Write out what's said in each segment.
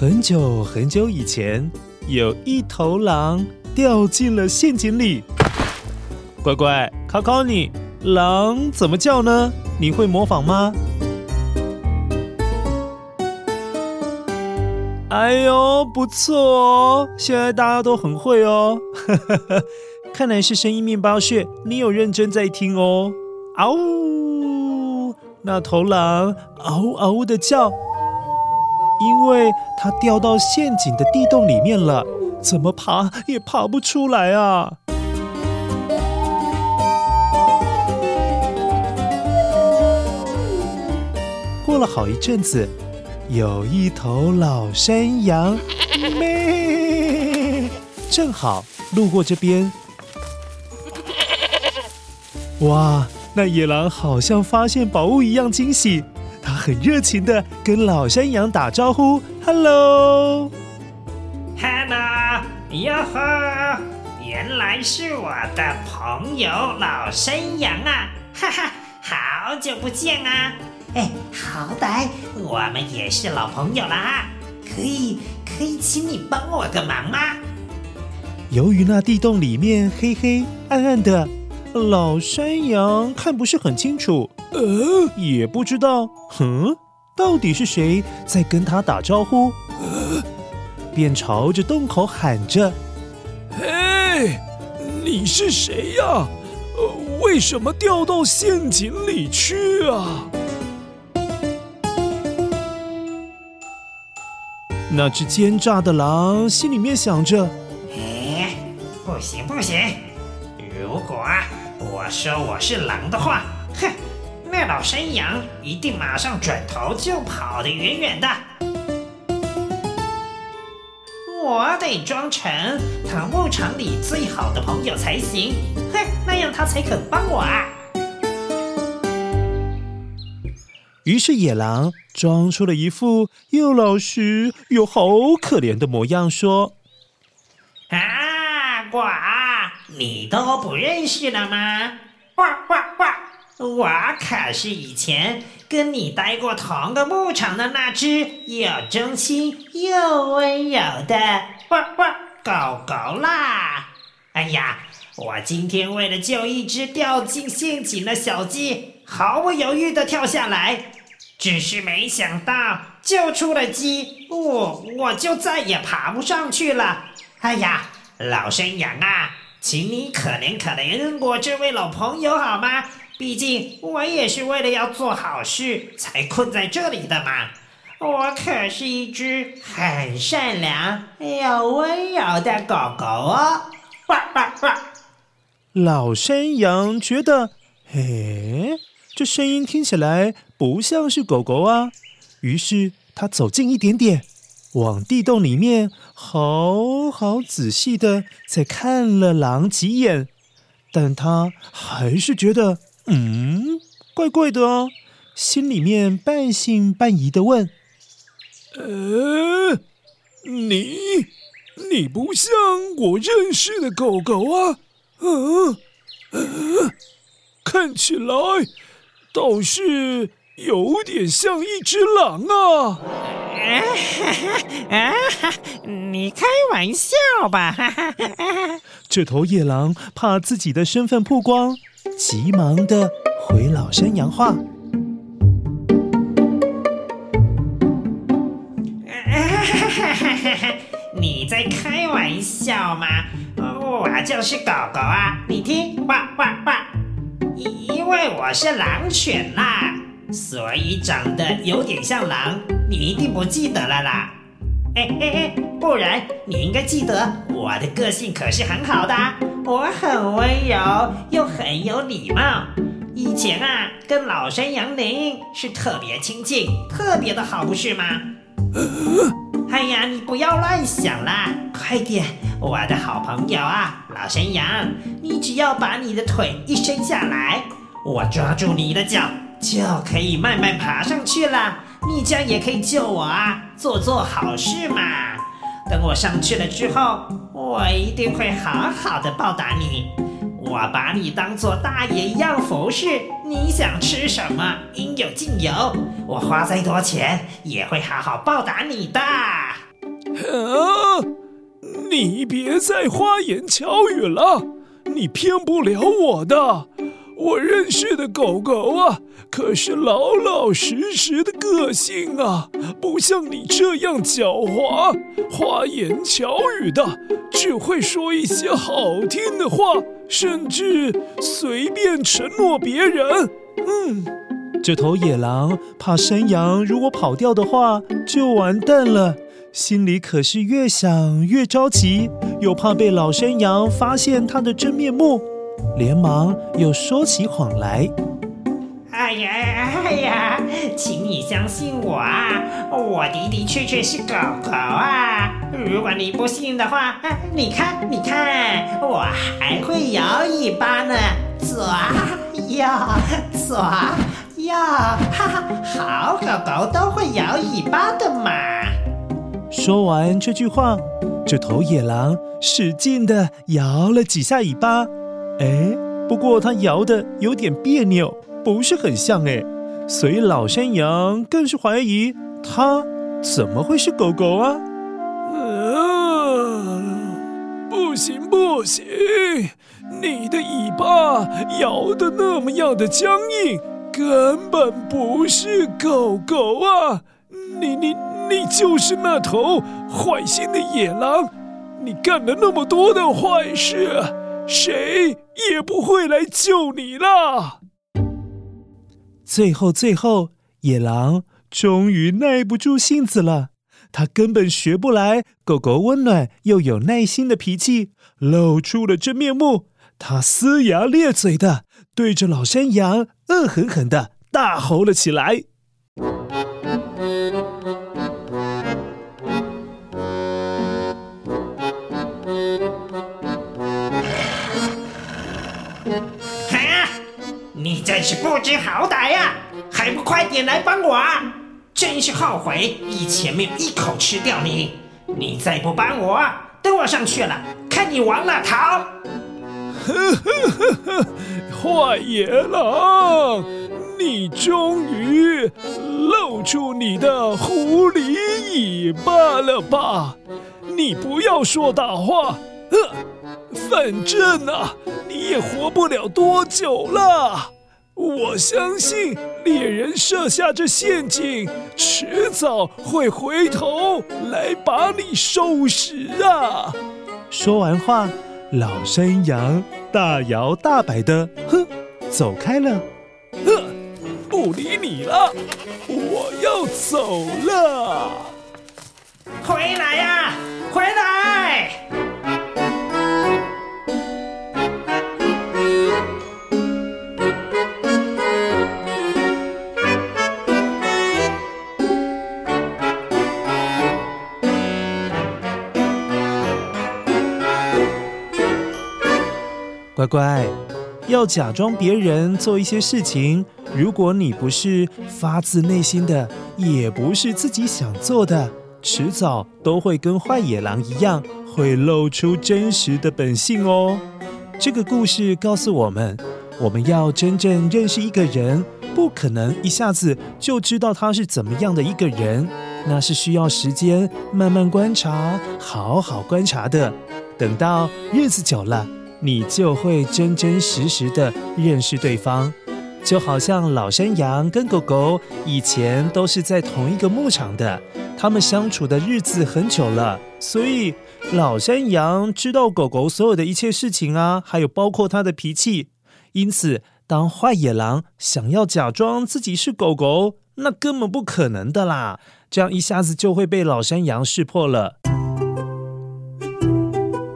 很久很久以前，有一头狼掉进了陷阱里。乖乖，考考你，狼怎么叫呢？你会模仿吗？哎呦，不错哦！现在大家都很会哦。看来是声音面包屑，你有认真在听哦。嗷呜！那头狼嗷嗷的叫，因为它掉到陷阱的地洞里面了，怎么爬也爬不出来啊！过了好一阵子，有一头老山羊，咩，正好路过这边，哇！那野狼好像发现宝物一样惊喜，很热情的跟老山羊打招呼：“Hello，Hello，哟呵，原来是我的朋友老山羊啊，哈哈，好久不见啊！哎，好歹我们也是老朋友啦，可以可以请你帮我个忙吗？”由于那地洞里面黑黑暗暗的。老山羊看不是很清楚，呃，也不知道，哼，到底是谁在跟他打招呼，呃，便朝着洞口喊着：“嘿，你是谁呀？呃，为什么掉到陷阱里去啊？”那只奸诈的狼心里面想着：“哎，不行不行，如果啊。”我说我是狼的话，哼，那老山羊一定马上转头就跑得远远的。我得装成他牧场里最好的朋友才行，哼，那样他才肯帮我啊。于是野狼装出了一副又老实又好可怜的模样，说：“啊，呱。”你都不认识了吗？呱呱呱！我可是以前跟你待过同个牧场的那只又忠心又温柔的汪汪狗狗啦！哎呀，我今天为了救一只掉进陷阱的小鸡，毫不犹豫地跳下来，只是没想到救出了鸡，我我就再也爬不上去了。哎呀，老山羊啊！请你可怜可怜我这位老朋友好吗？毕竟我也是为了要做好事才困在这里的嘛。我可是一只很善良又温柔的狗狗哦。呱呱呱！老山羊觉得，嘿，这声音听起来不像是狗狗啊。于是他走近一点点。往地洞里面好好仔细的再看了狼几眼，但他还是觉得，嗯，怪怪的哦，心里面半信半疑的问：“呃，你，你不像我认识的狗狗啊，嗯，嗯，看起来倒是有点像一只狼啊。”啊哈哈啊哈！你开玩笑吧？哈哈哈哈！这头野狼怕自己的身份曝光，急忙的回老山羊话：“ 你在开玩笑吗？我就是狗狗啊！你听，哇哇哇！因为我是狼犬啦，所以长得有点像狼。”你一定不记得了啦，哎哎哎，不然你应该记得我的个性可是很好的，我很温柔又很有礼貌。以前啊，跟老山羊您是特别亲近，特别的好，不是吗？哎呀，你不要乱想啦，快点，我的好朋友啊，老山羊，你只要把你的腿一伸下来，我抓住你的脚，就可以慢慢爬上去了。你这样也可以救我啊！做做好事嘛。等我上去了之后，我一定会好好的报答你。我把你当做大爷一样服侍，你想吃什么，应有尽有。我花再多钱，也会好好报答你的。啊！你别再花言巧语了，你骗不了我的。我认识的狗狗啊，可是老老实实的个性啊，不像你这样狡猾、花言巧语的，只会说一些好听的话，甚至随便承诺别人。嗯，这头野狼怕山羊如果跑掉的话就完蛋了，心里可是越想越着急，又怕被老山羊发现它的真面目。连忙又说起谎来。哎呀哎呀，请你相信我啊，我的的确确是狗狗啊。如果你不信的话，你看你看，我还会摇尾巴呢，左右左右，哈哈，好狗狗都会摇尾巴的嘛。说完这句话，这头野狼使劲地摇了几下尾巴。哎，不过它摇的有点别扭，不是很像哎，所以老山羊更是怀疑它怎么会是狗狗啊？嗯，不行不行，你的尾巴摇的那么样的僵硬，根本不是狗狗啊！你你你就是那头坏心的野狼，你干了那么多的坏事。谁也不会来救你了。最后，最后，野狼终于耐不住性子了。他根本学不来狗狗温暖又有耐心的脾气，露出了真面目。他龇牙咧嘴的对着老山羊恶狠狠的大吼了起来。真是不知好歹呀！还不快点来帮我！真是后悔以前没有一口吃掉你！你再不帮我，等我上去了，看你往哪逃！呵呵呵呵，坏野狼，你终于露出你的狐狸尾巴了吧？你不要说大话，呵。反正啊，你也活不了多久了。我相信猎人设下这陷阱，迟早会回头来把你收拾啊！说完话，老山羊大摇大摆的，哼，走开了。哼，不理你了，我要走了。回来呀，回来！乖乖，要假装别人做一些事情，如果你不是发自内心的，也不是自己想做的，迟早都会跟坏野狼一样，会露出真实的本性哦。这个故事告诉我们，我们要真正认识一个人，不可能一下子就知道他是怎么样的一个人，那是需要时间慢慢观察，好好观察的。等到日子久了，你就会真真实实的认识对方。就好像老山羊跟狗狗以前都是在同一个牧场的，他们相处的日子很久了，所以老山羊知道狗狗所有的一切事情啊，还有包括它的脾气。因此，当坏野狼想要假装自己是狗狗，那根本不可能的啦！这样一下子就会被老山羊识破了。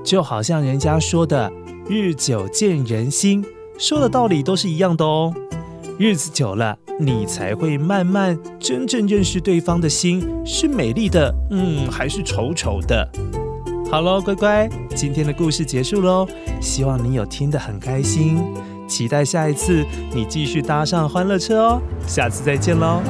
就好像人家说的“日久见人心”，说的道理都是一样的哦。日子久了，你才会慢慢真正认识对方的心是美丽的，嗯，还是丑丑的。好喽，乖乖，今天的故事结束喽。希望你有听得很开心，期待下一次你继续搭上欢乐车哦。下次再见喽。